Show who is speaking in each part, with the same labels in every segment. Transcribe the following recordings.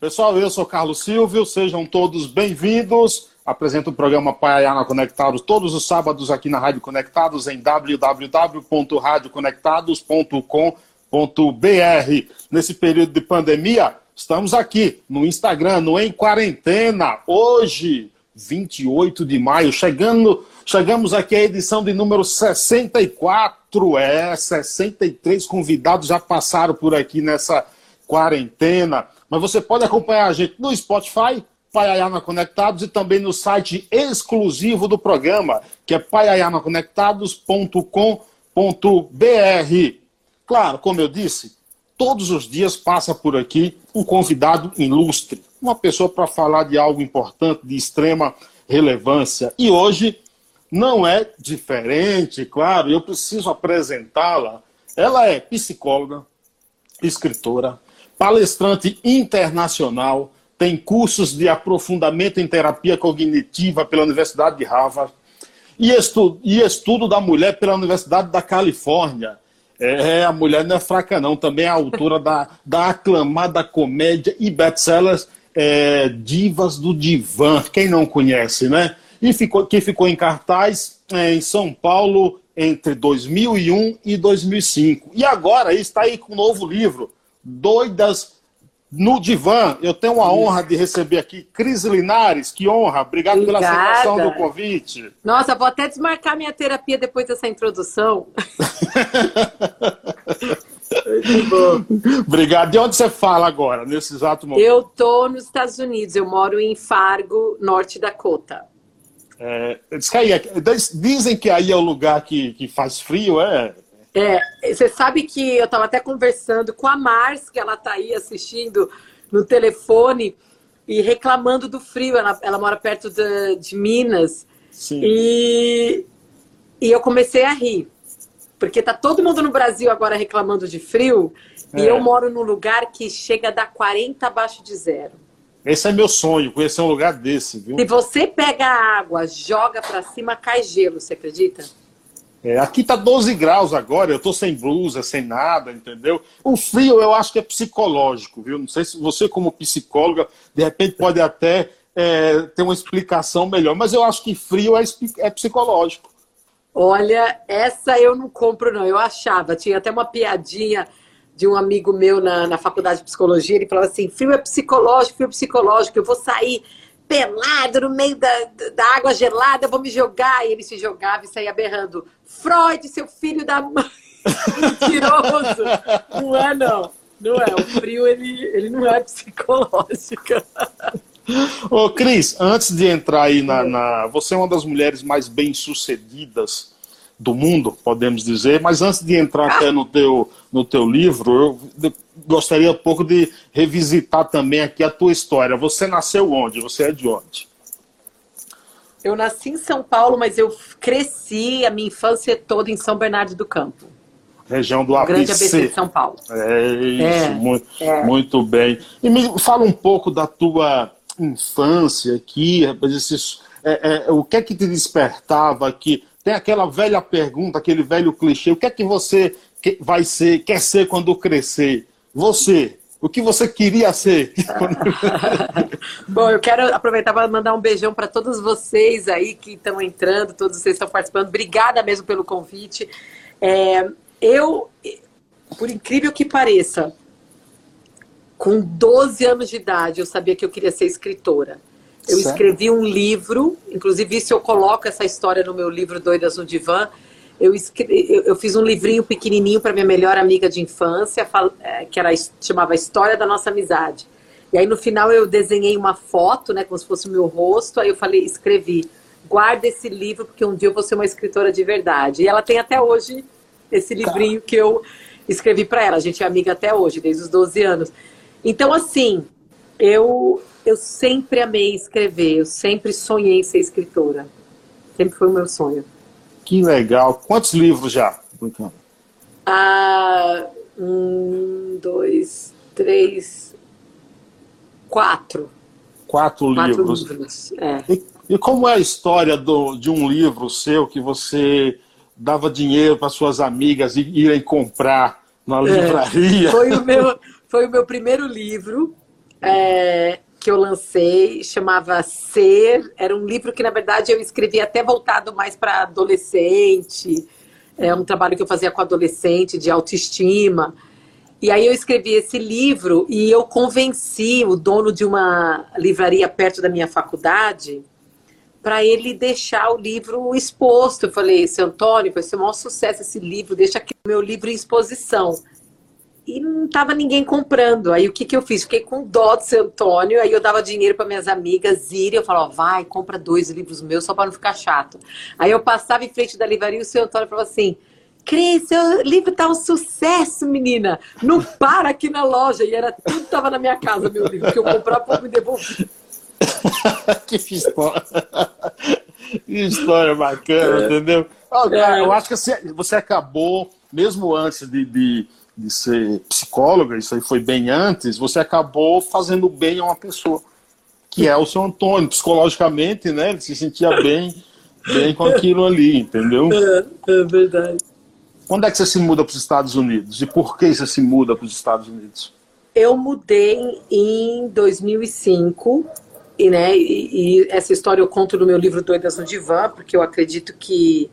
Speaker 1: Pessoal, eu sou Carlos Silvio, sejam todos bem-vindos. Apresento o programa Paiana Conectados todos os sábados aqui na Rádio Conectados em www.radioconectados.com.br. Nesse período de pandemia, estamos aqui no Instagram, no Em Quarentena. Hoje, 28 de maio, chegando, chegamos aqui à edição de número 64. É, 63 convidados já passaram por aqui nessa quarentena. Mas você pode acompanhar a gente no Spotify, Paiayana Conectados, e também no site exclusivo do programa, que é paiayanaconectados.com.br. Claro, como eu disse, todos os dias passa por aqui um convidado ilustre, uma pessoa para falar de algo importante, de extrema relevância. E hoje não é diferente, claro, eu preciso apresentá-la. Ela é psicóloga, escritora, palestrante internacional, tem cursos de aprofundamento em terapia cognitiva pela Universidade de Harvard e, estu e estudo da mulher pela Universidade da Califórnia. É, a mulher não é fraca, não. Também é autora da, da aclamada comédia e best-sellers é, Divas do Divã. Quem não conhece, né? E ficou, que ficou em cartaz é, em São Paulo entre 2001 e 2005. E agora está aí com um novo livro, doidas no divã. Eu tenho a honra de receber aqui Cris Linares. Que honra. Obrigado Obrigada. pela aceitação do convite.
Speaker 2: Nossa, vou até desmarcar minha terapia depois dessa introdução.
Speaker 1: Obrigado. De onde você fala agora, nesse exato momento?
Speaker 2: Eu tô nos Estados Unidos. Eu moro em Fargo, Norte Dakota.
Speaker 1: É, dizem que aí é o lugar que, que faz frio, é?
Speaker 2: É, você sabe que eu estava até conversando com a Mars, que ela está aí assistindo no telefone e reclamando do frio. Ela, ela mora perto de, de Minas. Sim. E, e eu comecei a rir. Porque tá todo mundo no Brasil agora reclamando de frio. É. E eu moro num lugar que chega a dar 40 abaixo de zero.
Speaker 1: Esse é meu sonho, conhecer um lugar desse, viu?
Speaker 2: Se você pega a água, joga para cima, cai gelo, você acredita?
Speaker 1: É, aqui tá 12 graus agora, eu tô sem blusa, sem nada, entendeu? O frio eu acho que é psicológico, viu? Não sei se você, como psicóloga, de repente pode até é, ter uma explicação melhor, mas eu acho que frio é, é psicológico.
Speaker 2: Olha, essa eu não compro, não. Eu achava, tinha até uma piadinha de um amigo meu na, na faculdade de psicologia, ele falava assim: frio é psicológico, frio é psicológico, eu vou sair pelado no meio da, da água gelada, vou me jogar. E ele se jogava e saía berrando: Freud, seu filho da mãe. Mentiroso. não é, não. Não é. O frio, ele, ele não é psicológico.
Speaker 1: Ô, Cris, antes de entrar aí na, na, Você é uma das mulheres mais bem-sucedidas do mundo, podemos dizer, mas antes de entrar até no teu, no teu livro, eu gostaria um pouco de revisitar também aqui a tua história. Você nasceu onde? Você é de onde?
Speaker 2: Eu nasci em São Paulo, mas eu cresci a minha infância toda em São Bernardo do Campo.
Speaker 1: Região do ABC.
Speaker 2: Grande ABC de São Paulo.
Speaker 1: É isso, é, muito, é. muito bem. E me fala um pouco da tua infância aqui, esses, é, é, o que é que te despertava aqui? Tem aquela velha pergunta, aquele velho clichê, o que é que você vai ser, quer ser quando crescer? Você, o que você queria ser?
Speaker 2: Bom, eu quero aproveitar para mandar um beijão para todos vocês aí que estão entrando, todos vocês estão participando. Obrigada mesmo pelo convite. É, eu, por incrível que pareça, com 12 anos de idade, eu sabia que eu queria ser escritora. Eu certo. escrevi um livro, inclusive isso eu coloco essa história no meu livro Doidas no Divã. Eu, escrevi, eu fiz um livrinho pequenininho para minha melhor amiga de infância, é, que era chamava História da Nossa Amizade. E aí no final eu desenhei uma foto, né, como se fosse o meu rosto. Aí eu falei, escrevi, guarda esse livro porque um dia eu vou ser uma escritora de verdade. E ela tem até hoje esse livrinho que eu escrevi para ela. A gente é amiga até hoje, desde os 12 anos. Então, assim, eu, eu sempre amei escrever, eu sempre sonhei em ser escritora. Sempre foi o meu sonho.
Speaker 1: Que legal. Quantos livros já?
Speaker 2: Ah, um, dois, três, quatro.
Speaker 1: Quatro, quatro livros. livros. É. E, e, como é a história do, de um livro seu que você dava dinheiro para suas amigas e irem comprar na é. livraria?
Speaker 2: É. Foi o meu, foi o meu primeiro livro. é, que eu lancei, chamava Ser. Era um livro que, na verdade, eu escrevi até voltado mais para adolescente. É um trabalho que eu fazia com adolescente, de autoestima. E aí eu escrevi esse livro e eu convenci o dono de uma livraria perto da minha faculdade para ele deixar o livro exposto. Eu falei, seu Antônio, vai ser um maior sucesso esse livro, deixa aqui o meu livro em exposição. E não estava ninguém comprando. Aí o que, que eu fiz? Fiquei com dó do seu Antônio, aí eu dava dinheiro para minhas amigas irem, eu falava, vai, compra dois livros meus só para não ficar chato. Aí eu passava em frente da livraria e o seu Antônio falava assim, Cris, seu livro tá um sucesso, menina. Não para aqui na loja. E era tudo tava na minha casa, meu livro, que eu comprava para me devolver.
Speaker 1: que história. que história bacana, é. entendeu? Cara, é. Eu acho que você, você acabou, mesmo antes de, de, de ser psicóloga, isso aí foi bem antes, você acabou fazendo bem a uma pessoa, que é o seu Antônio. Psicologicamente, né? Ele se sentia bem, bem com aquilo ali, entendeu?
Speaker 2: É, é verdade.
Speaker 1: Quando é que você se muda para os Estados Unidos? E por que você se muda para os Estados Unidos?
Speaker 2: Eu mudei em 2005 e, né, e, e, essa história eu conto no meu livro Doidas no Divã, porque eu acredito que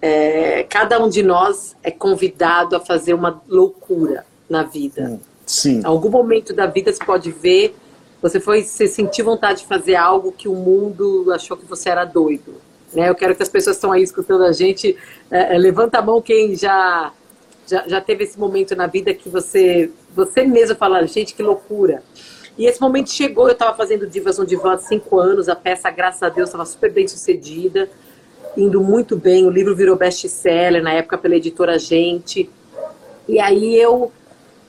Speaker 2: é, cada um de nós é convidado a fazer uma loucura na vida. Hum,
Speaker 1: sim.
Speaker 2: Em algum momento da vida você pode ver, você foi, você sentiu vontade de fazer algo que o mundo achou que você era doido. Né? Eu quero que as pessoas que estão aí escutando a gente, é, é, levanta a mão quem já, já, já teve esse momento na vida que você, você mesmo fala, gente, que loucura. E esse momento chegou, eu estava fazendo Divas no Divã há cinco anos, a peça, graças a Deus, estava super bem sucedida, indo muito bem, o livro virou best-seller, na época pela editora Gente. E aí eu...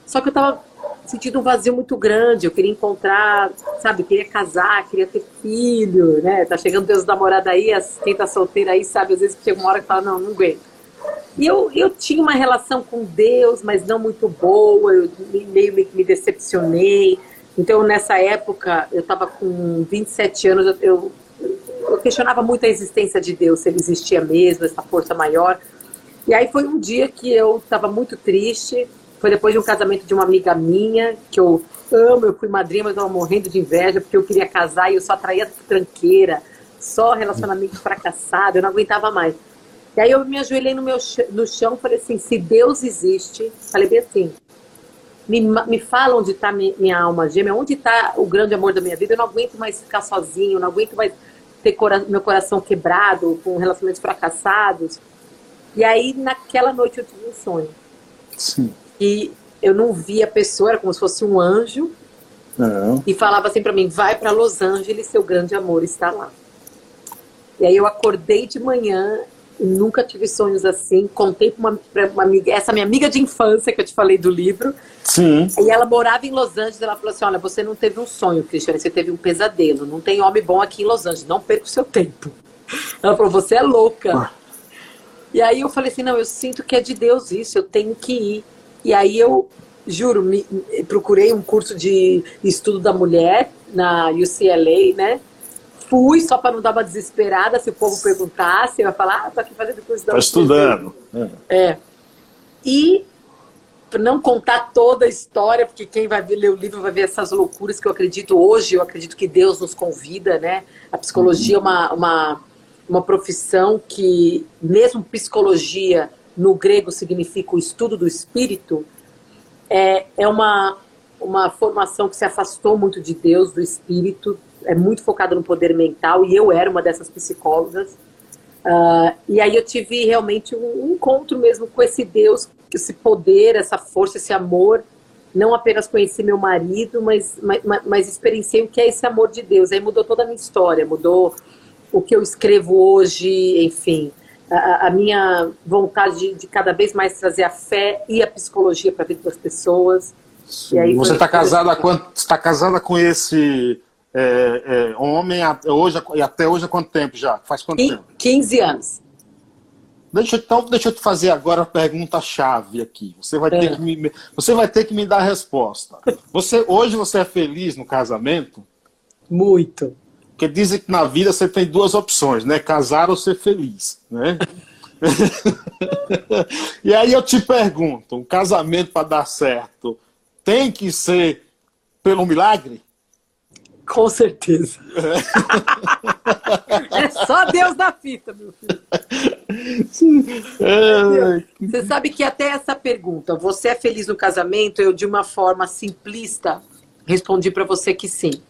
Speaker 2: Só que eu estava sentindo um vazio muito grande. Eu queria encontrar, sabe, queria casar, queria ter filho, né? Tá chegando Deus namorada aí, quem tá solteira aí sabe, às vezes chega uma hora que fala, não, não aguento. E eu, eu tinha uma relação com Deus, mas não muito boa, eu meio me, me decepcionei. Então, nessa época, eu estava com 27 anos, eu, questionava muito a existência de Deus, se ele existia mesmo, essa força maior. E aí foi um dia que eu estava muito triste, foi depois de um casamento de uma amiga minha, que eu amo, eu fui madrinha, mas eu estava morrendo de inveja, porque eu queria casar e eu só atraía tranqueira, só relacionamento fracassado, eu não aguentava mais. E aí eu me ajoelhei no, meu, no chão e falei assim, se Deus existe, falei bem assim, me, me fala onde está minha alma gêmea, onde está o grande amor da minha vida, eu não aguento mais ficar sozinho, eu não aguento mais ter cora meu coração quebrado, com relacionamentos fracassados. E aí, naquela noite, eu tive um sonho.
Speaker 1: Sim
Speaker 2: e eu não via a pessoa, era como se fosse um anjo.
Speaker 1: Não.
Speaker 2: E falava assim para mim: vai para Los Angeles, seu grande amor está lá. E aí eu acordei de manhã, nunca tive sonhos assim. Contei para uma, uma, amiga, essa minha amiga de infância que eu te falei do livro.
Speaker 1: Sim.
Speaker 2: E ela morava em Los Angeles. Ela falou assim: olha, você não teve um sonho, Cristiane, você teve um pesadelo. Não tem homem bom aqui em Los Angeles, não perca o seu tempo. Ela falou: você é louca. Ah. E aí eu falei assim: não, eu sinto que é de Deus isso, eu tenho que ir. E aí eu, juro, me, procurei um curso de estudo da mulher na UCLA, né? Fui só para não dar uma desesperada se o povo perguntasse, eu ia falar, ah, tô aqui fazendo curso da
Speaker 1: Tá estudando.
Speaker 2: É. é. E não contar toda a história, porque quem vai ler o livro vai ver essas loucuras que eu acredito hoje, eu acredito que Deus nos convida, né? A psicologia é uma, uma, uma profissão que, mesmo psicologia no grego significa o estudo do espírito, é, é uma, uma formação que se afastou muito de Deus, do espírito, é muito focada no poder mental, e eu era uma dessas psicólogas. Uh, e aí eu tive realmente um encontro mesmo com esse Deus, esse poder, essa força, esse amor. Não apenas conheci meu marido, mas, mas, mas experienciei o que é esse amor de Deus. Aí mudou toda a minha história, mudou o que eu escrevo hoje, enfim a, a minha vontade de, de, cada vez mais trazer a fé e a psicologia para a vida das pessoas.
Speaker 1: Sim, você está casada, está casada com esse é, é, homem hoje, e até hoje há quanto tempo já? Faz quanto 15, tempo?
Speaker 2: 15 anos.
Speaker 1: Deixa, então, deixa eu te fazer agora a pergunta-chave aqui. Você vai, é. ter que me, você vai ter que me dar a resposta. Você, hoje você é feliz no casamento?
Speaker 2: Muito.
Speaker 1: Porque dizem que na vida você tem duas opções, né? Casar ou ser feliz, né? e aí eu te pergunto, um casamento para dar certo tem que ser pelo milagre?
Speaker 2: Com certeza. É. é só Deus na fita, meu filho. É. Você sabe que até essa pergunta, você é feliz no casamento? Eu, de uma forma simplista, respondi para você que sim.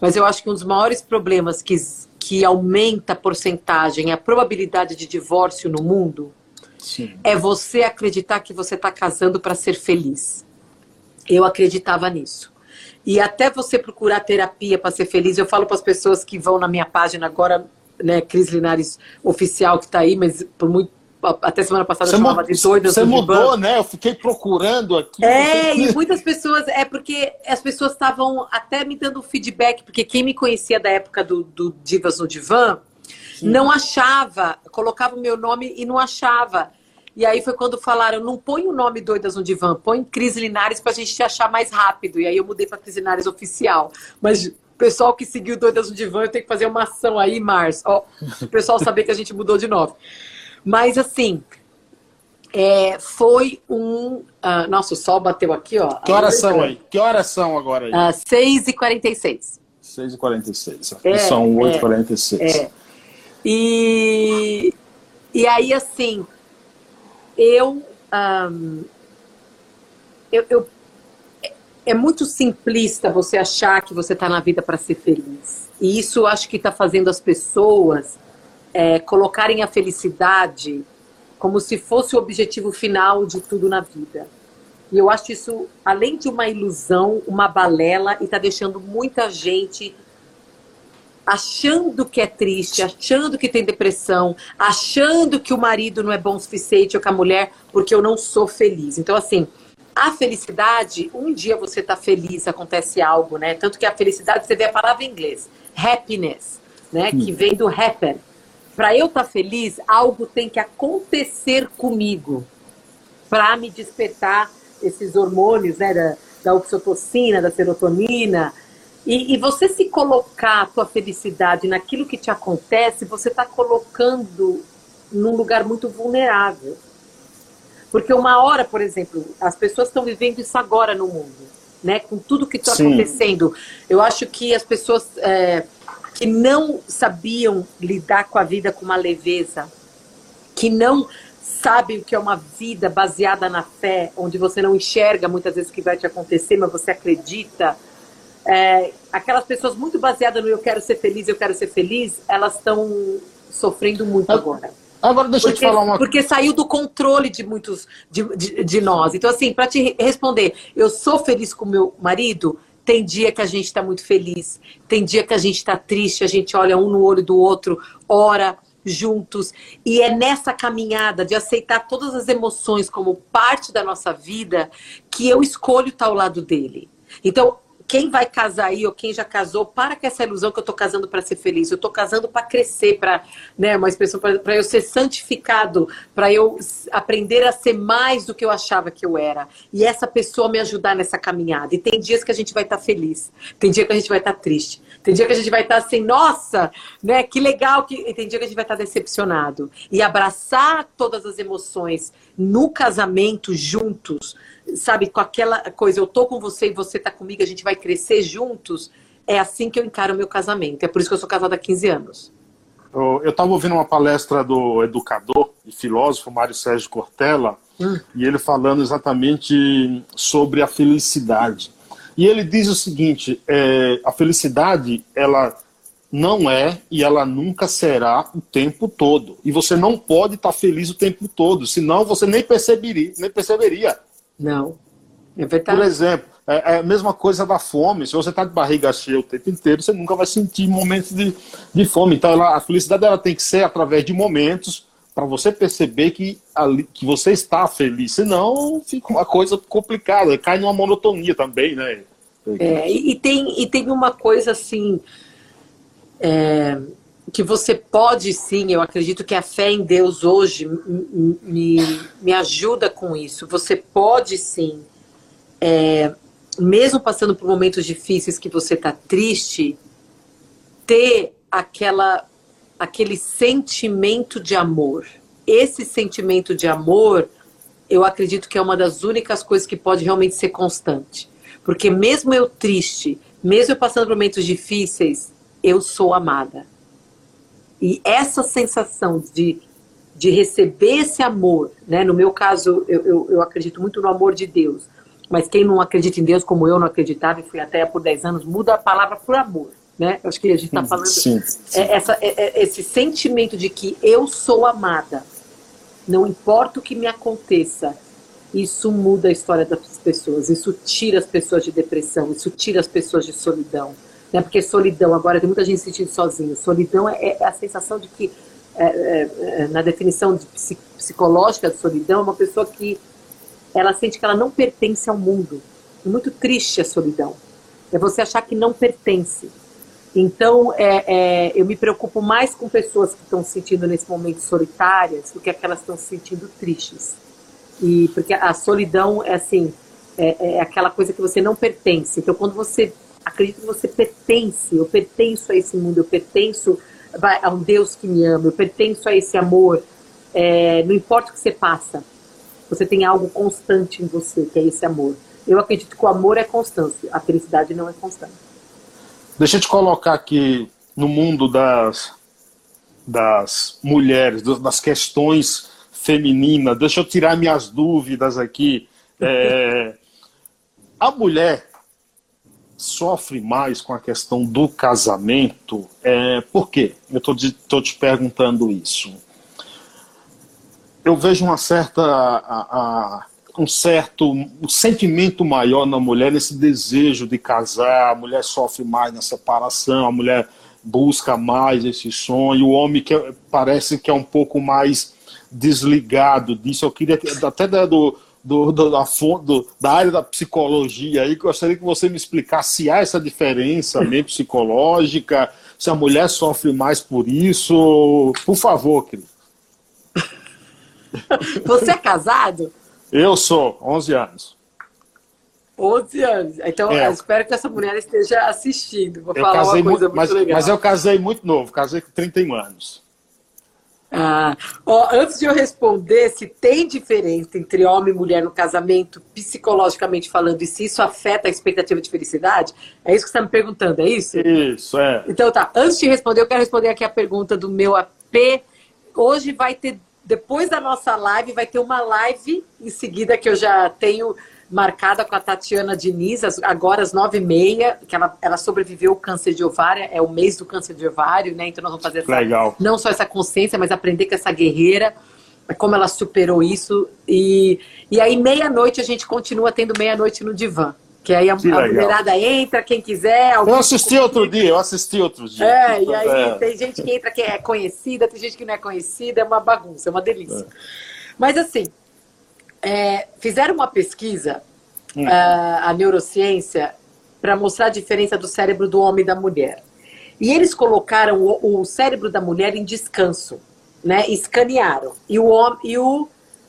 Speaker 2: Mas eu acho que um dos maiores problemas que, que aumenta a porcentagem, a probabilidade de divórcio no mundo, sim. é você acreditar que você está casando para ser feliz. Eu acreditava nisso. E até você procurar terapia para ser feliz, eu falo para as pessoas que vão na minha página agora, né, Cris Linares Oficial, que está aí, mas por muito até semana passada
Speaker 1: você eu chamava de doida. Você mudou, né? Eu fiquei procurando aqui.
Speaker 2: É, e muitas pessoas. É porque as pessoas estavam até me dando feedback, porque quem me conhecia da época do, do Divas no Divã Sim. não achava, colocava o meu nome e não achava. E aí foi quando falaram, não põe o nome Doidas no Divã, põe Cris Linares pra gente te achar mais rápido. E aí eu mudei pra Cris Linares oficial. Mas o pessoal que seguiu Doidas no Divã, eu tenho que fazer uma ação aí, Mars. Ó, o pessoal saber que a gente mudou de nome. Mas assim, é, foi um. Uh, nossa, o sol bateu aqui, ó.
Speaker 1: Que horas são aí? Que horas são agora aí?
Speaker 2: Uh, 6h46.
Speaker 1: 6h46. É, são 8h46. É, é.
Speaker 2: E, e aí, assim, eu, eu, eu, é muito simplista você achar que você está na vida para ser feliz. E isso acho que está fazendo as pessoas é, colocarem a felicidade como se fosse o objetivo final de tudo na vida. E eu acho isso, além de uma ilusão, uma balela, e está deixando muita gente achando que é triste, achando que tem depressão, achando que o marido não é bom o suficiente ou que a mulher, porque eu não sou feliz. Então, assim, a felicidade, um dia você está feliz, acontece algo, né? Tanto que a felicidade, você vê a palavra em inglês, happiness, né? Que vem do happen. Para eu estar tá feliz, algo tem que acontecer comigo para me despertar esses hormônios, né? Da, da oxitocina, da serotonina, e, e, você se colocar a tua felicidade naquilo que te acontece, você está colocando num lugar muito vulnerável. Porque uma hora, por exemplo, as pessoas estão vivendo isso agora no mundo, né? Com tudo que está acontecendo. Eu acho que as pessoas é, que não sabiam lidar com a vida com uma leveza, que não sabem o que é uma vida baseada na fé, onde você não enxerga muitas vezes o que vai te acontecer, mas você acredita é, aquelas pessoas muito baseadas no eu quero ser feliz, eu quero ser feliz, elas estão sofrendo muito agora.
Speaker 1: Agora deixa
Speaker 2: porque,
Speaker 1: eu te falar uma
Speaker 2: Porque saiu do controle de muitos de, de, de nós. Então, assim, para te responder, eu sou feliz com meu marido, tem dia que a gente está muito feliz, tem dia que a gente está triste, a gente olha um no olho do outro, ora juntos. E é nessa caminhada de aceitar todas as emoções como parte da nossa vida que eu escolho estar ao lado dele. Então, quem vai casar aí ou quem já casou, para com essa ilusão que eu estou casando para ser feliz. Eu estou casando para crescer, para, né, uma expressão para eu ser santificado, para eu aprender a ser mais do que eu achava que eu era. E essa pessoa me ajudar nessa caminhada. E tem dias que a gente vai estar tá feliz, tem dia que a gente vai estar tá triste, tem dia que a gente vai estar tá assim, nossa, né, que legal que e tem dia que a gente vai estar tá decepcionado. E abraçar todas as emoções no casamento juntos sabe, com aquela coisa, eu tô com você e você tá comigo, a gente vai crescer juntos. É assim que eu encaro o meu casamento. É por isso que eu sou casada há 15 anos.
Speaker 1: Eu estava ouvindo uma palestra do educador e filósofo Mário Sérgio Cortella, hum. e ele falando exatamente sobre a felicidade. E ele diz o seguinte: é, a felicidade, ela não é e ela nunca será o tempo todo. E você não pode estar tá feliz o tempo todo, senão você nem perceberia, nem perceberia.
Speaker 2: Não. É verdade.
Speaker 1: Por exemplo, é, é a mesma coisa da fome. Se você está de barriga cheia o tempo inteiro, você nunca vai sentir momentos de, de fome. Então, ela, a felicidade ela tem que ser através de momentos para você perceber que, ali, que você está feliz. Senão, fica uma coisa complicada. Cai numa monotonia também, né?
Speaker 2: É, e, tem, e tem uma coisa assim. É, que você pode sim, eu acredito que a fé em Deus hoje me, me ajuda com isso. Você pode sim, é, mesmo passando por momentos difíceis que você está triste, ter aquela, aquele sentimento de amor. Esse sentimento de amor, eu acredito que é uma das únicas coisas que pode realmente ser constante. Porque mesmo eu triste, mesmo eu passando por momentos difíceis, eu sou amada. E essa sensação de, de receber esse amor, né? no meu caso, eu, eu, eu acredito muito no amor de Deus, mas quem não acredita em Deus, como eu não acreditava, e fui até por 10 anos, muda a palavra por amor. Né? Eu acho que a gente está falando sim, sim. É, essa, é, é, esse sentimento de que eu sou amada, não importa o que me aconteça, isso muda a história das pessoas, isso tira as pessoas de depressão, isso tira as pessoas de solidão. Né? Porque solidão, agora tem muita gente se sentindo sozinho. Solidão é, é a sensação de que, é, é, é na definição de psicológica de solidão, é uma pessoa que ela sente que ela não pertence ao mundo. É muito triste a solidão. É você achar que não pertence. Então, é, é, eu me preocupo mais com pessoas que estão se sentindo nesse momento solitárias do que aquelas que estão se sentindo tristes. E porque a solidão é assim, é, é, aquela coisa que você não pertence. Então, quando você acredita que você pertence, eu pertenço a esse mundo, eu pertenço a um Deus que me ama, eu pertenço a esse amor, é, não importa o que você passa, você tem algo constante em você, que é esse amor. Eu acredito que o amor é constância, a felicidade não é constante.
Speaker 1: Deixa eu te colocar aqui no mundo das, das mulheres, das questões feminina. Deixa eu tirar minhas dúvidas aqui. É, a mulher sofre mais com a questão do casamento. É, por quê? Eu estou te perguntando isso. Eu vejo uma certa. A, a, um certo um sentimento maior na mulher, nesse desejo de casar, a mulher sofre mais na separação, a mulher busca mais esse sonho, o homem que é, parece que é um pouco mais desligado disso. Eu queria até do, do, do, da, do, da área da psicologia aí, gostaria que você me explicasse se há essa diferença mesmo psicológica, se a mulher sofre mais por isso. Por favor, querido.
Speaker 2: Você é casado?
Speaker 1: Eu sou, 11 anos.
Speaker 2: 11 anos. Então, é. eu espero que essa mulher esteja assistindo. Vou eu falar uma coisa muito, muito
Speaker 1: mas,
Speaker 2: legal.
Speaker 1: Mas eu casei muito novo, casei com 31 anos.
Speaker 2: Ah, ó, antes de eu responder se tem diferença entre homem e mulher no casamento, psicologicamente falando, e se isso afeta a expectativa de felicidade, é isso que você está me perguntando, é isso?
Speaker 1: Isso, é.
Speaker 2: Então tá, antes de responder, eu quero responder aqui a pergunta do meu AP. Hoje vai ter, depois da nossa live, vai ter uma live em seguida que eu já tenho marcada com a Tatiana Diniz, agora às nove e meia, que ela, ela sobreviveu ao câncer de ovário, é o mês do câncer de ovário, né? Então nós vamos fazer essa,
Speaker 1: Legal.
Speaker 2: não só essa consciência, mas aprender com essa guerreira, como ela superou isso. E, e aí, meia-noite, a gente continua tendo meia-noite no divã. Que aí a, que a mulherada entra, quem quiser.
Speaker 1: Eu assisti outro dia, eu assisti outro dia.
Speaker 2: É, e aí é. tem gente que entra que é conhecida, tem gente que não é conhecida, é uma bagunça, é uma delícia. É. Mas assim, é, fizeram uma pesquisa, hum. uh, a neurociência, para mostrar a diferença do cérebro do homem e da mulher. E eles colocaram o, o cérebro da mulher em descanso, né? Escanearam. E o, homem, e o,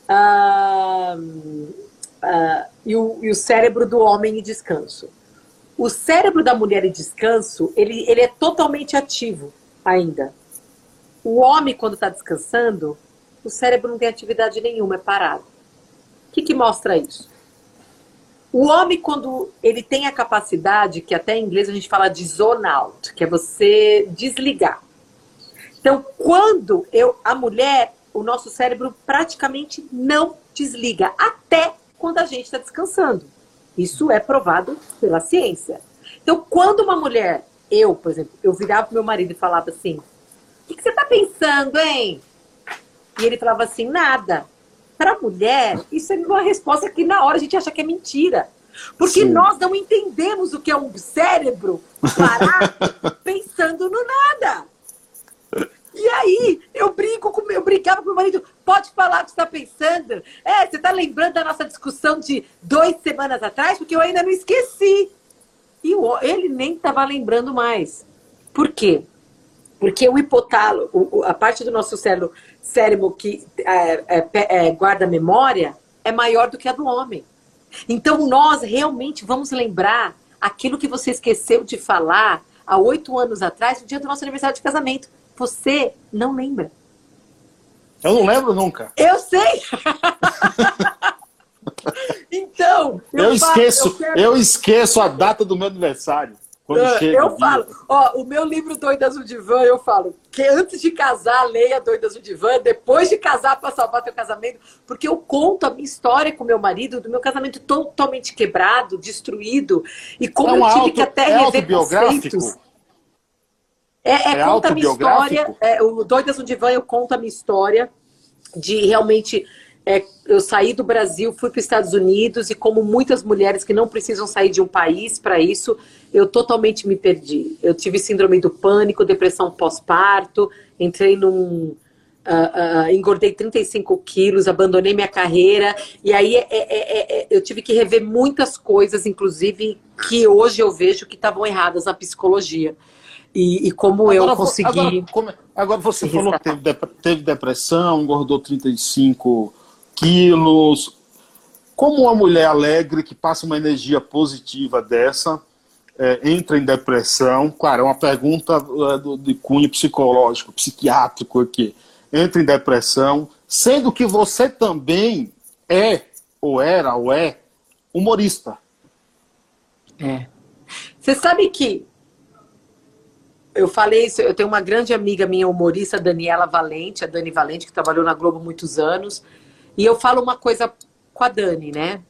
Speaker 2: uh, uh, e o, e o cérebro do homem em descanso. O cérebro da mulher em descanso, ele, ele é totalmente ativo ainda. O homem, quando está descansando, o cérebro não tem atividade nenhuma, é parado. O que, que mostra isso? O homem, quando ele tem a capacidade, que até em inglês a gente fala de zone out, que é você desligar. Então, quando eu, a mulher, o nosso cérebro praticamente não desliga, até quando a gente está descansando. Isso é provado pela ciência. Então, quando uma mulher, eu, por exemplo, eu virava pro meu marido e falava assim: O que, que você está pensando, hein? E ele falava assim: Nada. Para mulher, isso é uma resposta que na hora a gente acha que é mentira. Porque Sim. nós não entendemos o que é um cérebro parar pensando no nada. E aí, eu brinco com eu brincava com meu marido, pode falar o que você está pensando. É, você está lembrando da nossa discussão de duas semanas atrás, porque eu ainda não esqueci. E ele nem estava lembrando mais. Por quê? Porque o hipotálamo, a parte do nosso cérebro, cérebro que é, é, é, guarda memória, é maior do que a do homem. Então, nós realmente vamos lembrar aquilo que você esqueceu de falar há oito anos atrás, no dia do nosso aniversário de casamento. Você não lembra.
Speaker 1: Eu não lembro nunca.
Speaker 2: Eu sei! então,
Speaker 1: eu, eu esqueço, eu, quero... eu esqueço a data do meu aniversário. Quando
Speaker 2: eu,
Speaker 1: chega
Speaker 2: eu falo, ó, o meu livro Doidas no Divã, eu falo que antes de casar, leia Doidas no Divã, depois de casar, para salvar teu casamento, porque eu conto a minha história com meu marido, do meu casamento totalmente quebrado, destruído, e como é um eu tive auto, que até
Speaker 1: é rever conceitos.
Speaker 2: É, é, é conta a minha história, é, o Doidas no Divã, eu conto a minha história de realmente é, eu saí do Brasil, fui para os Estados Unidos e como muitas mulheres que não precisam sair de um país para isso, eu totalmente me perdi. Eu tive síndrome do pânico, depressão pós-parto, entrei num... Uh, uh, engordei 35 quilos, abandonei minha carreira, e aí é, é, é, é, eu tive que rever muitas coisas, inclusive que hoje eu vejo que estavam erradas na psicologia. E, e como agora, eu consegui.
Speaker 1: Agora, como, agora você falou que teve, teve depressão, engordou 35 quilos. Como uma mulher alegre que passa uma energia positiva dessa é, entra em depressão? Claro, é uma pergunta é, de cunho psicológico, psiquiátrico aqui. Entra em depressão, sendo que você também é, ou era, ou é, humorista.
Speaker 2: É. Você sabe que eu falei isso, eu tenho uma grande amiga minha humorista, Daniela Valente, a Dani Valente, que trabalhou na Globo muitos anos. E eu falo uma coisa com a Dani, né?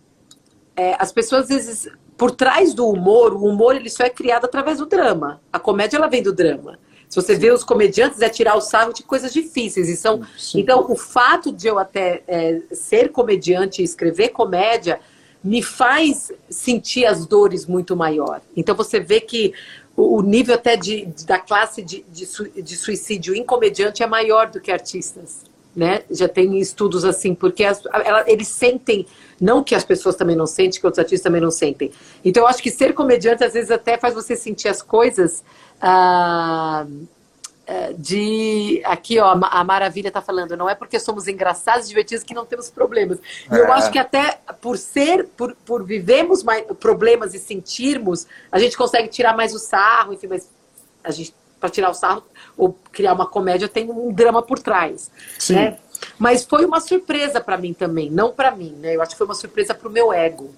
Speaker 2: É, as pessoas, às vezes, por trás do humor, o humor ele só é criado através do drama. A comédia, ela vem do drama. Se você vê os comediantes, é tirar o sarro de coisas difíceis. E são... Então, o fato de eu até é, ser comediante e escrever comédia me faz sentir as dores muito maior. Então, você vê que o nível até de, da classe de, de, de suicídio em comediante é maior do que artistas né? Já tem estudos assim, porque as, ela, eles sentem, não que as pessoas também não sentem, que outros artistas também não sentem. Então, eu acho que ser comediante às vezes até faz você sentir as coisas ah, ah de. Aqui, ó, a Maravilha está falando, não é porque somos engraçados e divertidos que não temos problemas. E é. eu acho que até por ser, por, por vivemos mais problemas e sentirmos, a gente consegue tirar mais o sarro, enfim, mas a gente para tirar o sarro ou criar uma comédia tem um drama por trás, Sim. né? Mas foi uma surpresa para mim também, não para mim, né? Eu acho que foi uma surpresa para o meu ego.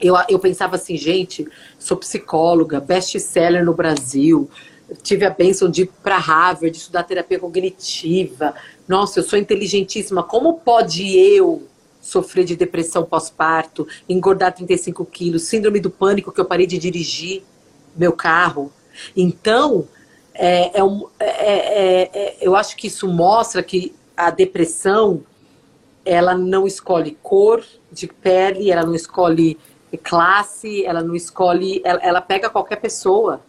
Speaker 2: Eu, eu pensava assim, gente, sou psicóloga, best-seller no Brasil, tive a bênção de ir para Harvard, estudar terapia cognitiva. Nossa, eu sou inteligentíssima. Como pode eu sofrer de depressão pós-parto, engordar 35 quilos, síndrome do pânico que eu parei de dirigir meu carro? Então, é, é, é, é, é, eu acho que isso mostra que a depressão ela não escolhe cor de pele, ela não escolhe classe, ela não escolhe, ela, ela pega qualquer pessoa.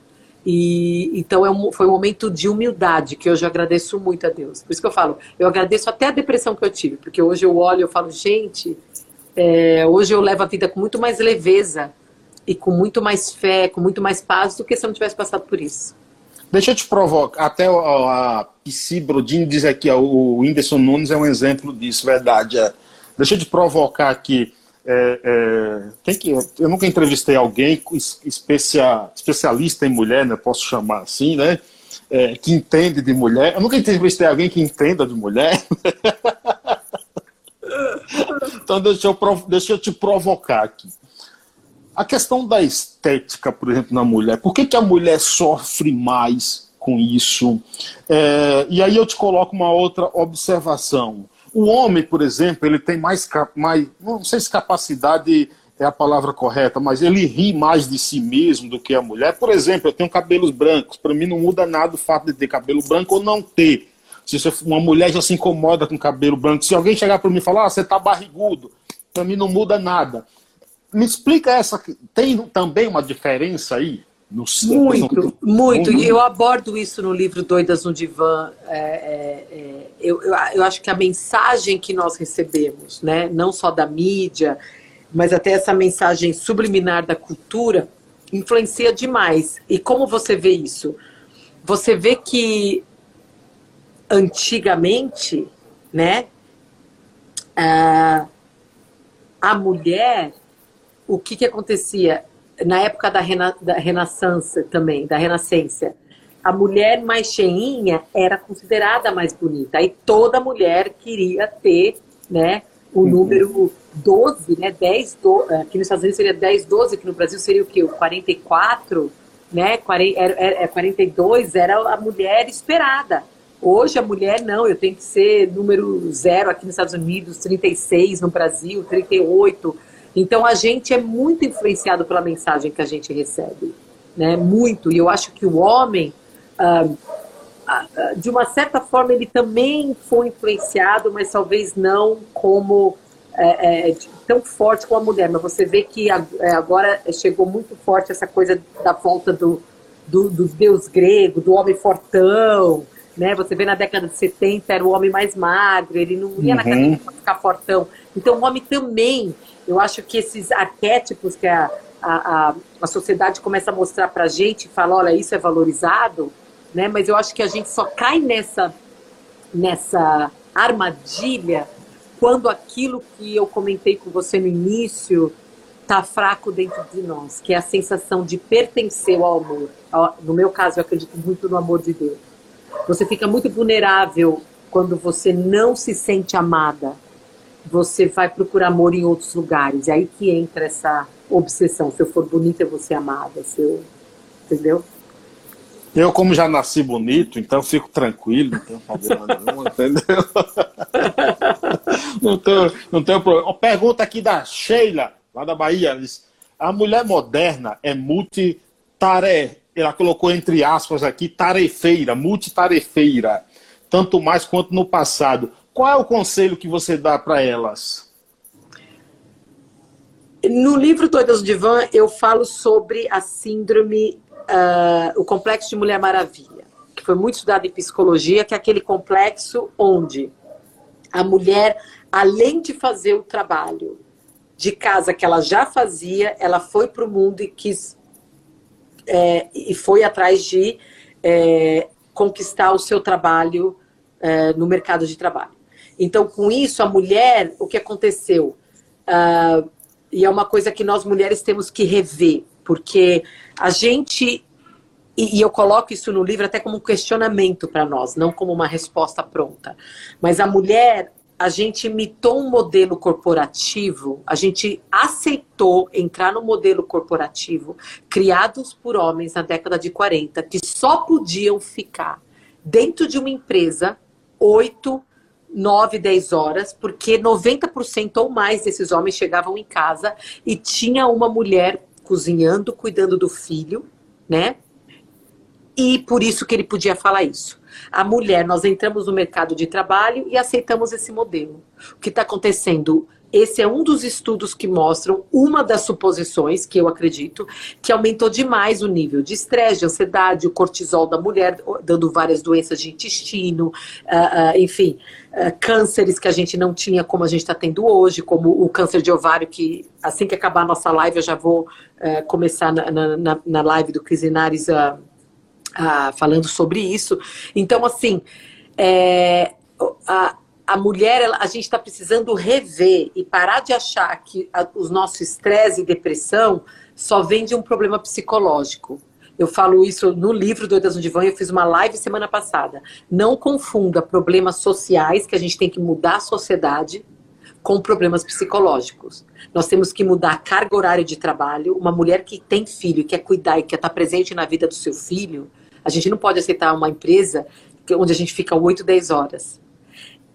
Speaker 2: E então é um, foi um momento de humildade que hoje eu agradeço muito a Deus. Por isso que eu falo, eu agradeço até a depressão que eu tive, porque hoje eu olho e falo, gente, é, hoje eu levo a vida com muito mais leveza e com muito mais fé, com muito mais paz do que se eu não tivesse passado por isso.
Speaker 1: Deixa eu te provocar, até a Psi Brodin diz aqui, o Whindersson Nunes é um exemplo disso, verdade. É. Deixa eu te provocar aqui. É, é, que, eu nunca entrevistei alguém especia, especialista em mulher, né, posso chamar assim, né, é, que entende de mulher. Eu nunca entrevistei alguém que entenda de mulher. então deixa eu, deixa eu te provocar aqui. A questão da estética, por exemplo, na mulher, por que, que a mulher sofre mais com isso? É, e aí eu te coloco uma outra observação. O homem, por exemplo, ele tem mais, mais não sei se capacidade é a palavra correta, mas ele ri mais de si mesmo do que a mulher. Por exemplo, eu tenho cabelos brancos, para mim não muda nada o fato de ter cabelo branco ou não ter. Se uma mulher já se incomoda com cabelo branco, se alguém chegar para mim e falar, ah, você está barrigudo, para mim não muda nada. Me explica essa. Tem também uma diferença aí?
Speaker 2: No, muito, muito. E eu abordo isso no livro Doidas no Divã. É, é, é, eu, eu, eu, acho que a mensagem que nós recebemos, né, não só da mídia, mas até essa mensagem subliminar da cultura, influencia demais. E como você vê isso? Você vê que antigamente, né, a, a mulher o que, que acontecia na época da, rena, da renascença também, da renascença? A mulher mais cheinha era considerada mais bonita. Aí toda mulher queria ter, né, o uhum. número 12, né, 10, 12, aqui nos Estados Unidos seria 10, 12, aqui no Brasil seria o quê? O 44, né? 42 era a mulher esperada. Hoje a mulher não, eu tenho que ser número zero aqui nos Estados Unidos, 36 no Brasil, 38. Então a gente é muito influenciado pela mensagem que a gente recebe, né? Muito. E eu acho que o homem, ah, ah, de uma certa forma, ele também foi influenciado, mas talvez não como é, é, tão forte como a mulher. Mas você vê que é, agora chegou muito forte essa coisa da volta do, do, do deus grego, do homem fortão né? Você vê na década de 70 era o homem mais magro, ele não ia uhum. na academia para ficar fortão. Então o homem também, eu acho que esses arquétipos que a, a, a, sociedade começa a mostrar para a gente, fala, olha, isso é valorizado, né? Mas eu acho que a gente só cai nessa, nessa armadilha quando aquilo que eu comentei com você no início está fraco dentro de nós, que é a sensação de pertencer ao amor. No meu caso, eu acredito muito no amor de Deus você fica muito vulnerável quando você não se sente amada. Você vai procurar amor em outros lugares. É aí que entra essa obsessão. Se eu for bonita, eu vou ser amada. Se eu... Entendeu?
Speaker 1: Eu, como já nasci bonito, então fico tranquilo, não tenho problema nenhum, entendeu? não, tenho, não tenho problema. Uma pergunta aqui da Sheila, lá da Bahia. Diz, a mulher moderna é multitarefa ela colocou entre aspas aqui, tarefeira, multitarefeira, tanto mais quanto no passado. Qual é o conselho que você dá para elas?
Speaker 2: No livro Todas do Divã, eu falo sobre a síndrome, uh, o complexo de Mulher Maravilha, que foi muito estudado em psicologia, que é aquele complexo onde a mulher, além de fazer o trabalho de casa que ela já fazia, ela foi para o mundo e quis é, e foi atrás de é, conquistar o seu trabalho é, no mercado de trabalho. Então, com isso, a mulher, o que aconteceu? Uh, e é uma coisa que nós mulheres temos que rever, porque a gente, e, e eu coloco isso no livro até como um questionamento para nós, não como uma resposta pronta, mas a mulher, a gente imitou um modelo corporativo, a gente aceitou entrar no modelo corporativo criados por homens na década de 40, que só podiam ficar dentro de uma empresa 8, 9, 10 horas, porque 90% ou mais desses homens chegavam em casa e tinha uma mulher cozinhando, cuidando do filho, né? E por isso que ele podia falar isso. A mulher, nós entramos no mercado de trabalho e aceitamos esse modelo. O que está acontecendo? Esse é um dos estudos que mostram uma das suposições, que eu acredito, que aumentou demais o nível de estresse, de ansiedade, o cortisol da mulher, dando várias doenças de intestino, uh, uh, enfim, uh, cânceres que a gente não tinha como a gente está tendo hoje, como o câncer de ovário, que assim que acabar a nossa live eu já vou começar na, na, na, live do Cris Inares a ah, falando sobre isso. Então, assim, é, a, a mulher, a gente está precisando rever e parar de achar que os nossos estresse e depressão só vem de um problema psicológico. Eu falo isso no livro Doidas no Divã, eu fiz uma live semana passada. Não confunda problemas sociais, que a gente tem que mudar a sociedade, com problemas psicológicos. Nós temos que mudar a carga horária de trabalho. Uma mulher que tem filho, quer cuidar e quer estar presente na vida do seu filho, a gente não pode aceitar uma empresa onde a gente fica 8, 10 horas.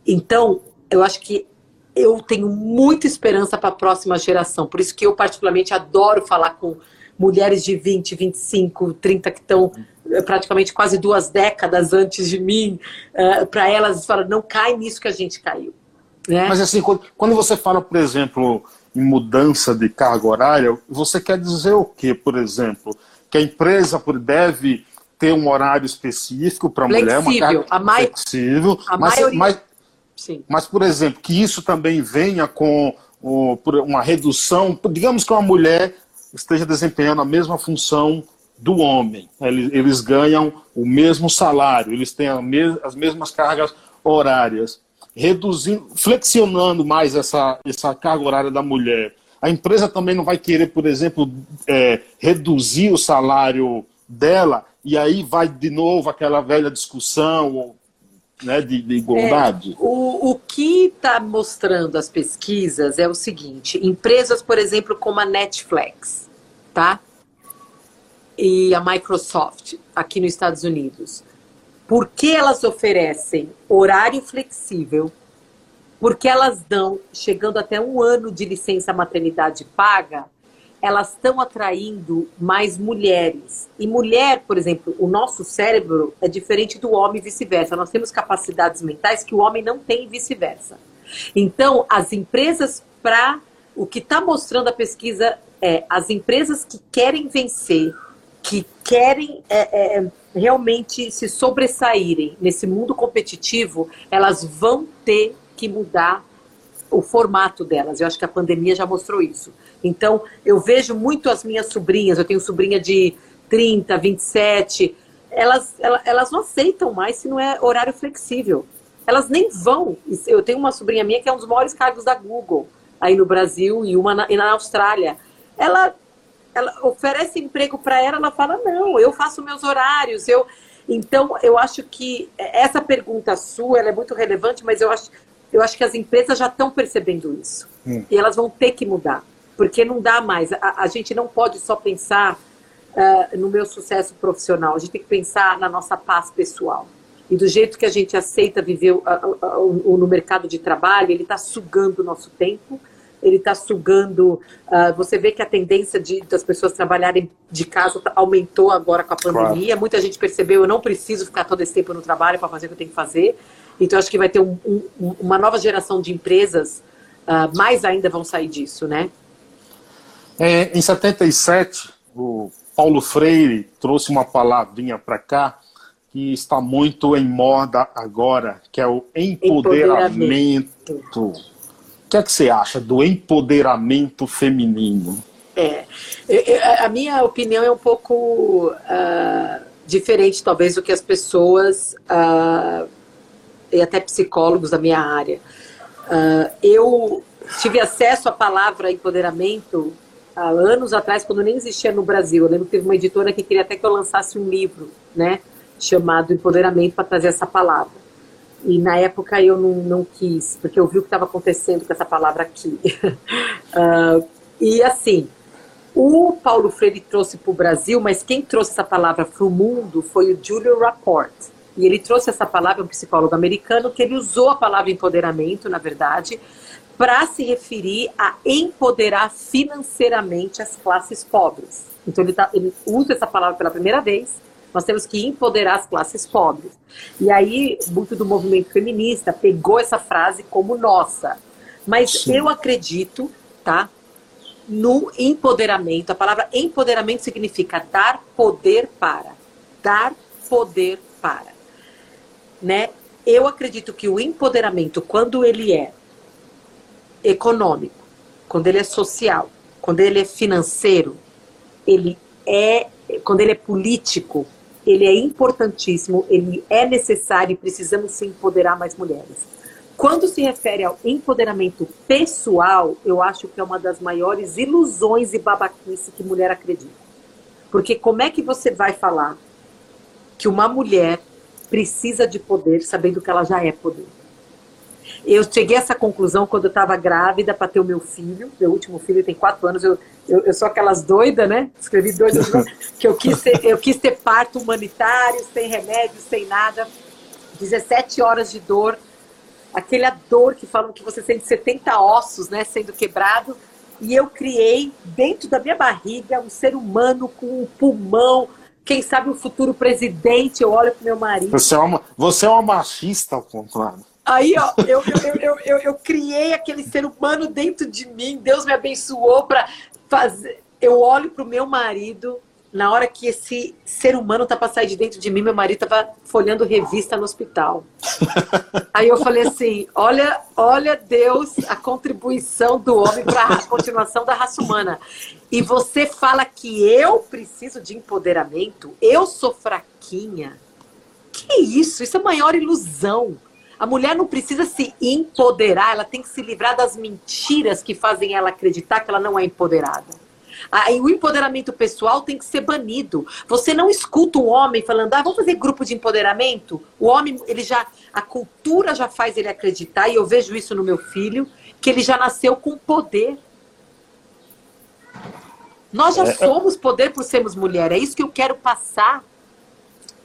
Speaker 2: Então, eu acho que eu tenho muita esperança para a próxima geração. Por isso que eu, particularmente, adoro falar com mulheres de 20, 25, 30 que estão eh, praticamente quase duas décadas antes de mim, uh, para elas falar, não cai nisso que a gente caiu. Né?
Speaker 1: Mas assim, quando você fala, por exemplo, em mudança de carga horária, você quer dizer o quê, por exemplo? Que a empresa deve ter um horário específico para a mulher, uma carga a mai... flexível, a mas, maioria... mas, Mas, por exemplo, que isso também venha com uma redução, digamos que uma mulher esteja desempenhando a mesma função do homem, eles, ganham o mesmo salário, eles têm as mesmas cargas horárias, reduzindo, flexionando mais essa, essa carga horária da mulher. A empresa também não vai querer, por exemplo, é, reduzir o salário dela e aí vai de novo aquela velha discussão né, de, de igualdade? É,
Speaker 2: o, o que está mostrando as pesquisas é o seguinte: empresas, por exemplo, como a Netflix, tá? e a Microsoft aqui nos Estados Unidos, por que elas oferecem horário flexível? Porque elas dão, chegando até um ano de licença maternidade paga, elas estão atraindo mais mulheres. E mulher, por exemplo, o nosso cérebro é diferente do homem e vice-versa. Nós temos capacidades mentais que o homem não tem e vice-versa. Então, as empresas, para. O que está mostrando a pesquisa é as empresas que querem vencer, que querem é, é, realmente se sobressaírem nesse mundo competitivo, elas vão ter que mudar o formato delas. Eu acho que a pandemia já mostrou isso. Então, eu vejo muito as minhas sobrinhas, eu tenho sobrinha de 30, 27, elas, elas, elas não aceitam mais se não é horário flexível. Elas nem vão. Eu tenho uma sobrinha minha que é um dos maiores cargos da Google aí no Brasil e uma na, e na Austrália. Ela, ela oferece emprego para ela, ela fala: não, eu faço meus horários, eu. Então, eu acho que essa pergunta sua é muito relevante, mas eu acho, eu acho que as empresas já estão percebendo isso. Hum. E elas vão ter que mudar. Porque não dá mais. A, a gente não pode só pensar uh, no meu sucesso profissional, a gente tem que pensar na nossa paz pessoal. E do jeito que a gente aceita viver no mercado de trabalho, ele está sugando o nosso tempo, ele está sugando. Uh, você vê que a tendência de, das pessoas trabalharem de casa aumentou agora com a pandemia. Claro. Muita gente percebeu: eu não preciso ficar todo esse tempo no trabalho para fazer o que eu tenho que fazer. Então, acho que vai ter um, um, uma nova geração de empresas, uh, mais ainda vão sair disso, né?
Speaker 1: É, em 77, o Paulo Freire trouxe uma palavrinha para cá que está muito em moda agora, que é o empoderamento. empoderamento. O que é que você acha do empoderamento feminino?
Speaker 2: É, a minha opinião é um pouco uh, diferente, talvez, do que as pessoas uh, e até psicólogos da minha área. Uh, eu tive acesso à palavra empoderamento há anos atrás, quando nem existia no Brasil. Eu lembro que teve uma editora que queria até que eu lançasse um livro, né, chamado Empoderamento, para trazer essa palavra. E na época eu não, não quis, porque eu vi o que estava acontecendo com essa palavra aqui. uh, e assim, o Paulo Freire trouxe para o Brasil, mas quem trouxe essa palavra para o mundo foi o Julio Rapport. E ele trouxe essa palavra, um psicólogo americano, que ele usou a palavra empoderamento, na verdade, para se referir a empoderar financeiramente as classes pobres. Então ele, tá, ele usa essa palavra pela primeira vez nós temos que empoderar as classes pobres. E aí, muito do movimento feminista pegou essa frase como nossa. Mas Sim. eu acredito, tá? No empoderamento. A palavra empoderamento significa dar poder para. Dar poder para. Né? Eu acredito que o empoderamento, quando ele é econômico, quando ele é social, quando ele é financeiro, ele é, quando ele é político, ele é importantíssimo, ele é necessário e precisamos se empoderar mais mulheres. Quando se refere ao empoderamento pessoal, eu acho que é uma das maiores ilusões e babaquice que mulher acredita. Porque como é que você vai falar que uma mulher precisa de poder sabendo que ela já é poder? Eu cheguei a essa conclusão quando eu estava grávida para ter o meu filho. Meu último filho tem quatro anos. Eu, eu, eu sou aquelas doidas, né? Escrevi doidas, que eu quis, ter, eu quis ter parto humanitário, sem remédio, sem nada. 17 horas de dor. Aquela dor que falam que você sente 70 ossos, né? Sendo quebrado. E eu criei dentro da minha barriga um ser humano com um pulmão, quem sabe o futuro presidente. Eu olho para meu marido.
Speaker 1: Você é uma, você é uma machista, ao contrário.
Speaker 2: Aí, ó, eu, eu, eu, eu, criei aquele ser humano dentro de mim, Deus me abençoou para fazer. Eu olho pro meu marido, na hora que esse ser humano tá para sair de dentro de mim, meu marido tava folhando revista no hospital. Aí eu falei assim: olha, olha Deus, a contribuição do homem para a continuação da raça humana. E você fala que eu preciso de empoderamento, eu sou fraquinha. Que isso? Isso é a maior ilusão. A mulher não precisa se empoderar, ela tem que se livrar das mentiras que fazem ela acreditar que ela não é empoderada. Aí o empoderamento pessoal tem que ser banido. Você não escuta um homem falando, ah, vamos fazer grupo de empoderamento? O homem, ele já, a cultura já faz ele acreditar, e eu vejo isso no meu filho, que ele já nasceu com poder. Nós já é, é. somos poder por sermos mulher. É isso que eu quero passar.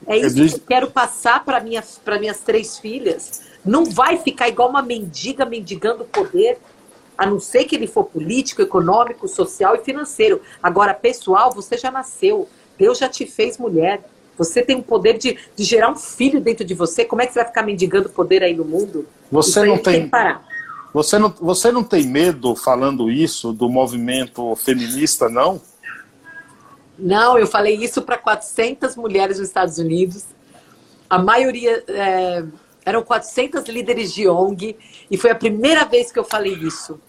Speaker 2: É isso que eu quero passar para minhas, minhas três filhas. Não vai ficar igual uma mendiga mendigando poder, a não ser que ele for político, econômico, social e financeiro. Agora, pessoal, você já nasceu. Deus já te fez mulher. Você tem o poder de, de gerar um filho dentro de você. Como é que você vai ficar mendigando poder aí no mundo?
Speaker 1: Você não tem. tem você não, você não tem medo, falando isso, do movimento feminista, não?
Speaker 2: Não, eu falei isso para 400 mulheres nos Estados Unidos. A maioria é, eram 400 líderes de ONG e foi a primeira vez que eu falei isso.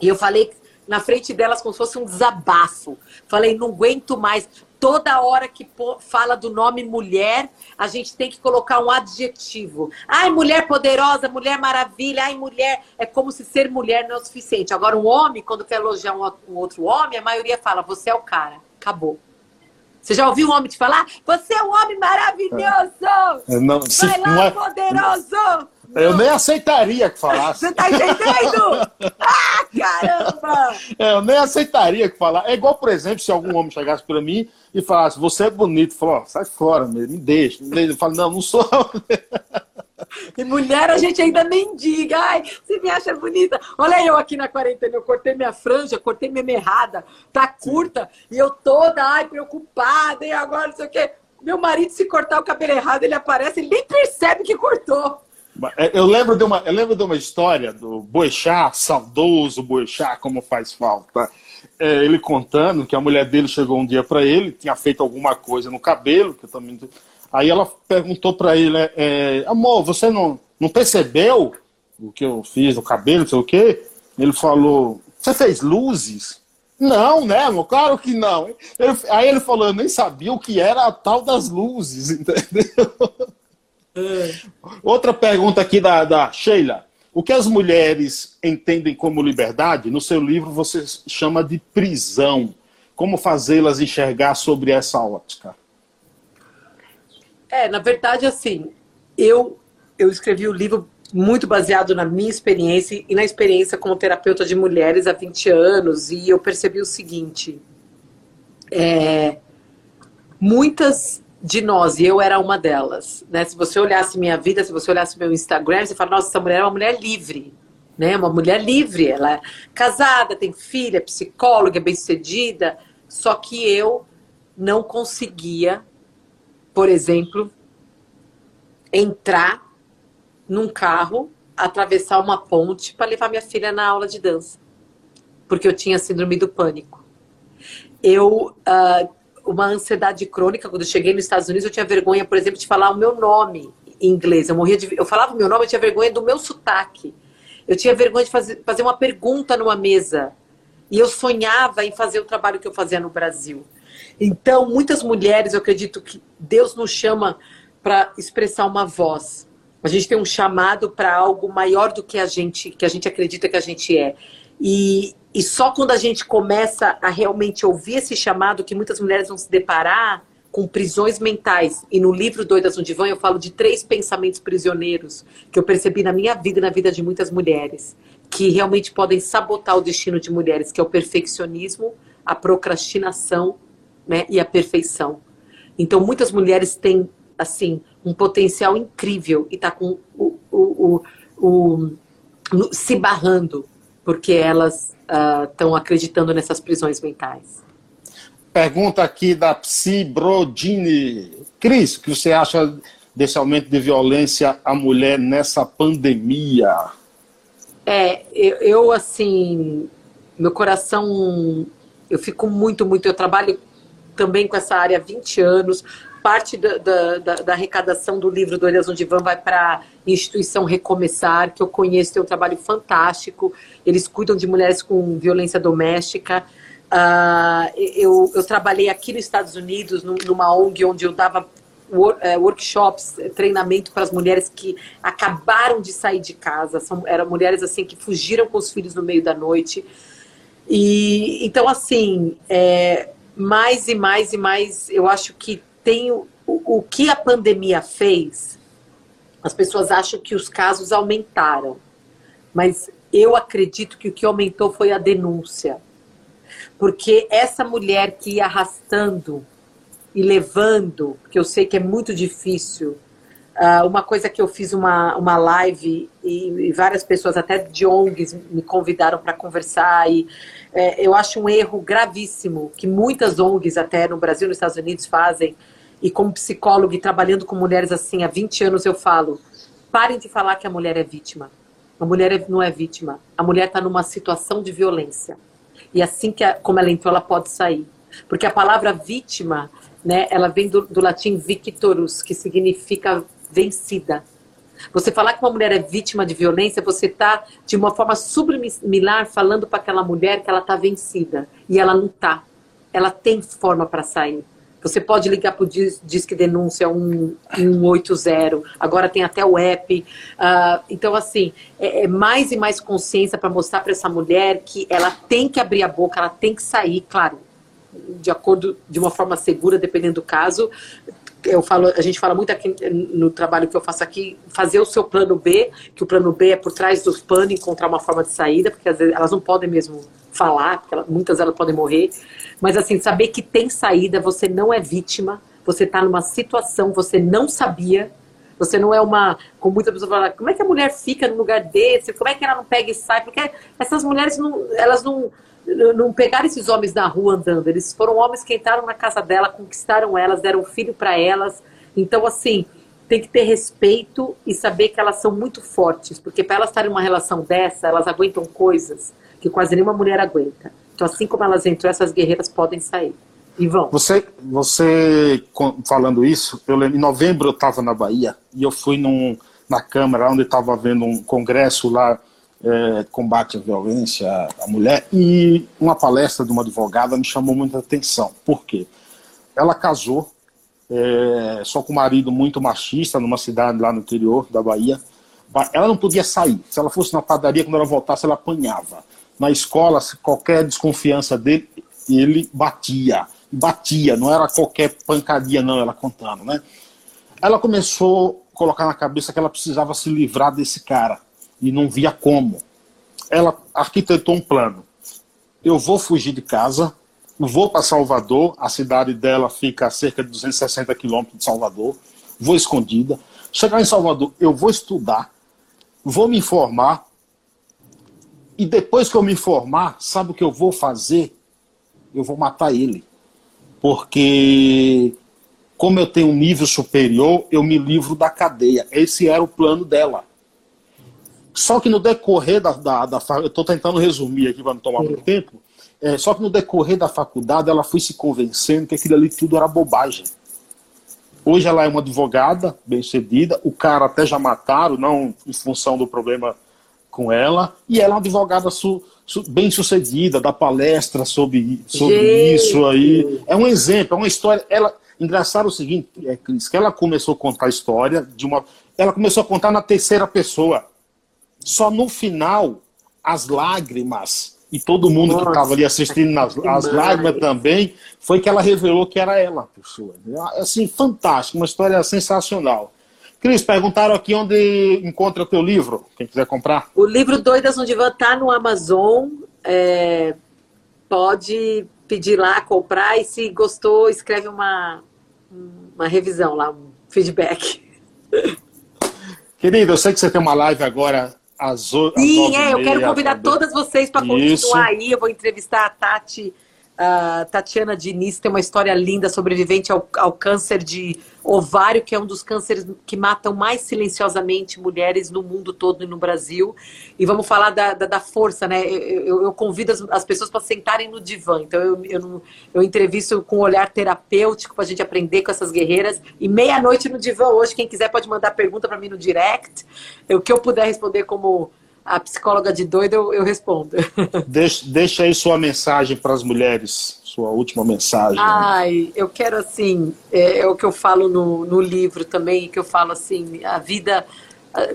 Speaker 2: E eu falei na frente delas como se fosse um desabafo. Falei, não aguento mais. Toda hora que fala do nome mulher, a gente tem que colocar um adjetivo. Ai, mulher poderosa, mulher maravilha, ai, mulher. É como se ser mulher não é o suficiente. Agora, um homem, quando quer elogiar um outro homem, a maioria fala, você é o cara. Acabou. Você já ouviu um homem te falar? Você é um homem maravilhoso!
Speaker 1: É, não,
Speaker 2: Vai lá, é... poderoso!
Speaker 1: Eu nem aceitaria que falasse.
Speaker 2: Você tá entendendo? ah, caramba!
Speaker 1: É, eu nem aceitaria que falasse. É igual, por exemplo, se algum homem chegasse para mim e falasse, você é bonito. Falou, sai fora, me deixa. Eu falo, não, não sou.
Speaker 2: E mulher a gente ainda mendiga. Ai, você me acha bonita. Olha eu aqui na quarentena, eu cortei minha franja, cortei minha errada, tá curta, e eu toda, ai, preocupada, e agora não sei o quê. Meu marido, se cortar o cabelo errado, ele aparece, ele nem percebe que cortou.
Speaker 1: É, eu lembro de uma, eu lembro de uma história do Boechat, saudoso Boechat, como faz falta. É, ele contando que a mulher dele chegou um dia para ele, tinha feito alguma coisa no cabelo, que eu também Aí ela perguntou para ele, é, é, amor, você não, não percebeu o que eu fiz no cabelo, não sei o quê? Ele falou, você fez luzes? Não, né, amor? Claro que não. Ele, aí ele falou, eu nem sabia o que era a tal das luzes, entendeu? É. Outra pergunta aqui da, da Sheila. O que as mulheres entendem como liberdade, no seu livro você chama de prisão. Como fazê-las enxergar sobre essa ótica?
Speaker 2: É, na verdade, assim, eu, eu escrevi o livro muito baseado na minha experiência e na experiência como terapeuta de mulheres há 20 anos, e eu percebi o seguinte: é, muitas de nós, e eu era uma delas, né? Se você olhasse minha vida, se você olhasse meu Instagram, você fala, nossa, essa mulher é uma mulher livre, né? Uma mulher livre, ela é casada, tem filha, psicóloga, bem-sucedida, só que eu não conseguia por exemplo, entrar num carro, atravessar uma ponte para levar minha filha na aula de dança, porque eu tinha síndrome do pânico. Eu, uh, uma ansiedade crônica, quando eu cheguei nos Estados Unidos, eu tinha vergonha, por exemplo, de falar o meu nome em inglês. Eu morria de, eu falava o meu nome, eu tinha vergonha do meu sotaque. Eu tinha vergonha de fazer, fazer uma pergunta numa mesa. E eu sonhava em fazer o trabalho que eu fazia no Brasil. Então, muitas mulheres, eu acredito que Deus nos chama para expressar uma voz. A gente tem um chamado para algo maior do que a gente, que a gente acredita que a gente é. E, e só quando a gente começa a realmente ouvir esse chamado, que muitas mulheres vão se deparar com prisões mentais. E no livro Doidas no Divã eu falo de três pensamentos prisioneiros que eu percebi na minha vida e na vida de muitas mulheres, que realmente podem sabotar o destino de mulheres, que é o perfeccionismo, a procrastinação né, e a perfeição. Então, muitas mulheres têm, assim, um potencial incrível e tá com o, o, o, o se barrando porque elas estão uh, acreditando nessas prisões mentais.
Speaker 1: Pergunta aqui da Psi Brodini. Cris, o que você acha desse aumento de violência à mulher nessa pandemia?
Speaker 2: É, eu, eu assim, meu coração, eu fico muito, muito, eu trabalho também com essa área há 20 anos. Parte da, da, da, da arrecadação do livro do Elias Divã vai para a instituição Recomeçar, que eu conheço, tem um trabalho fantástico. Eles cuidam de mulheres com violência doméstica. Uh, eu, eu trabalhei aqui nos Estados Unidos, numa ONG onde eu dava é, workshops, é, treinamento para as mulheres que acabaram de sair de casa. São, eram mulheres assim que fugiram com os filhos no meio da noite. E então assim, é, mais e mais e mais, eu acho que tem o, o, que a pandemia fez. As pessoas acham que os casos aumentaram, mas eu acredito que o que aumentou foi a denúncia. Porque essa mulher que ia arrastando e levando, que eu sei que é muito difícil, Uh, uma coisa que eu fiz uma, uma live e, e várias pessoas, até de ONGs, me convidaram para conversar. E é, eu acho um erro gravíssimo que muitas ONGs, até no Brasil e nos Estados Unidos, fazem. E como psicólogo e trabalhando com mulheres assim há 20 anos, eu falo: parem de falar que a mulher é vítima. A mulher é, não é vítima. A mulher está numa situação de violência. E assim que a, como ela entrou, ela pode sair. Porque a palavra vítima, né, ela vem do, do latim victorus, que significa vencida. Você falar que uma mulher é vítima de violência, você está, de uma forma subliminar, falando para aquela mulher que ela está vencida. E ela não está. Ela tem forma para sair. Você pode ligar para o Disque Denúncia 180, agora tem até o app. Uh, então, assim, é, é, mais e mais consciência para mostrar para essa mulher que ela tem que abrir a boca, ela tem que sair, claro, de acordo, de uma forma segura, dependendo do caso, eu falo, a gente fala muito aqui no trabalho que eu faço aqui, fazer o seu plano B, que o plano B é por trás dos planos encontrar uma forma de saída, porque às vezes elas não podem mesmo falar, porque elas, muitas delas podem morrer, mas assim, saber que tem saída, você não é vítima, você está numa situação, você não sabia, você não é uma, como muitas pessoas falam, como é que a mulher fica num lugar desse, como é que ela não pega e sai, porque essas mulheres não, elas não não pegaram esses homens na rua andando, eles foram homens que entraram na casa dela, conquistaram elas, deram filho para elas. Então, assim, tem que ter respeito e saber que elas são muito fortes, porque para elas estarem numa relação dessa, elas aguentam coisas que quase nenhuma mulher aguenta. Então, assim como elas entram, essas guerreiras podem sair. E vão.
Speaker 1: Você, você falando isso, eu lembro, em novembro eu estava na Bahia e eu fui num, na Câmara, onde estava havendo um congresso lá é, combate à violência à mulher, e uma palestra de uma advogada me chamou muita atenção. Por quê? Ela casou, é, só com um marido muito machista, numa cidade lá no interior da Bahia. Ela não podia sair. Se ela fosse na padaria, quando ela voltasse, ela apanhava. Na escola, qualquer desconfiança dele, ele batia. Batia, não era qualquer pancadinha, não, ela contando, né? Ela começou a colocar na cabeça que ela precisava se livrar desse cara e não via como. Ela arquitetou um plano. Eu vou fugir de casa, vou para Salvador, a cidade dela fica a cerca de 260 quilômetros de Salvador, vou escondida. Chegar em Salvador, eu vou estudar, vou me informar, e depois que eu me informar, sabe o que eu vou fazer? Eu vou matar ele. Porque, como eu tenho um nível superior, eu me livro da cadeia. Esse era o plano dela. Só que no decorrer da, da, da eu estou tentando resumir aqui para não tomar muito tempo, é, só que no decorrer da faculdade ela foi se convencendo que aquilo ali tudo era bobagem. Hoje ela é uma advogada bem sucedida, o cara até já mataram, não em função do problema com ela, e ela é uma advogada su, su, bem sucedida, dá palestra sobre, sobre isso aí. É um exemplo, é uma história. Ela, engraçado o seguinte, é, Cris, que ela começou a contar a história de uma. Ela começou a contar na terceira pessoa. Só no final, as lágrimas, e todo mundo Nossa, que estava ali assistindo nas, as lágrimas também, foi que ela revelou que era ela a pessoa. Assim, fantástico, uma história sensacional. Cris, perguntaram aqui onde encontra o teu livro, quem quiser comprar.
Speaker 2: O livro Doidas no Divã está no Amazon. É, pode pedir lá, comprar, e se gostou, escreve uma, uma revisão lá, um feedback.
Speaker 1: Querido, eu sei que você tem uma live agora às,
Speaker 2: Sim, é, eu quero convidar todas vocês para continuar aí. Eu vou entrevistar a Tati a Tatiana Diniz tem uma história linda, sobrevivente ao, ao, câncer de ovário, que é um dos cânceres que matam mais silenciosamente mulheres no mundo todo e no Brasil. E vamos falar da, da, da força, né? Eu, eu convido as, as pessoas para sentarem no divã. Então eu, eu, eu entrevisto com um olhar terapêutico para a gente aprender com essas guerreiras. E meia-noite no divã hoje, quem quiser pode mandar pergunta para mim no direct. O que eu puder responder como a psicóloga de doido, eu, eu respondo.
Speaker 1: Deixa, deixa aí sua mensagem para as mulheres, sua última mensagem.
Speaker 2: Ai, eu quero assim, é, é, o que eu falo no, no livro também, que eu falo assim, a vida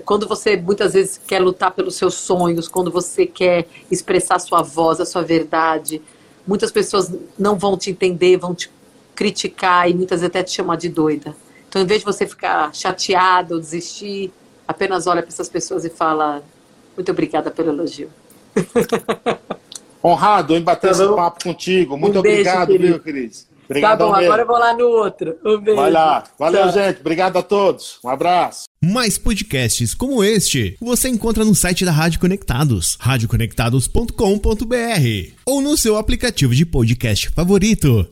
Speaker 2: quando você muitas vezes quer lutar pelos seus sonhos, quando você quer expressar sua voz, a sua verdade, muitas pessoas não vão te entender, vão te criticar e muitas vezes até te chamar de doida. Então, em vez de você ficar chateado ou desistir, apenas olha para essas pessoas e fala: muito obrigada pelo elogio.
Speaker 1: Honrado em bater tá esse papo contigo. Muito um obrigado, beijo, viu, Cris?
Speaker 2: Obrigado tá bom, mesmo. agora eu vou lá no outro. Um beijo.
Speaker 1: Vai lá. Valeu, Tchau. gente. Obrigado a todos. Um abraço.
Speaker 3: Mais podcasts como este você encontra no site da Rádio Conectados, radioconectados.com.br ou no seu aplicativo de podcast favorito.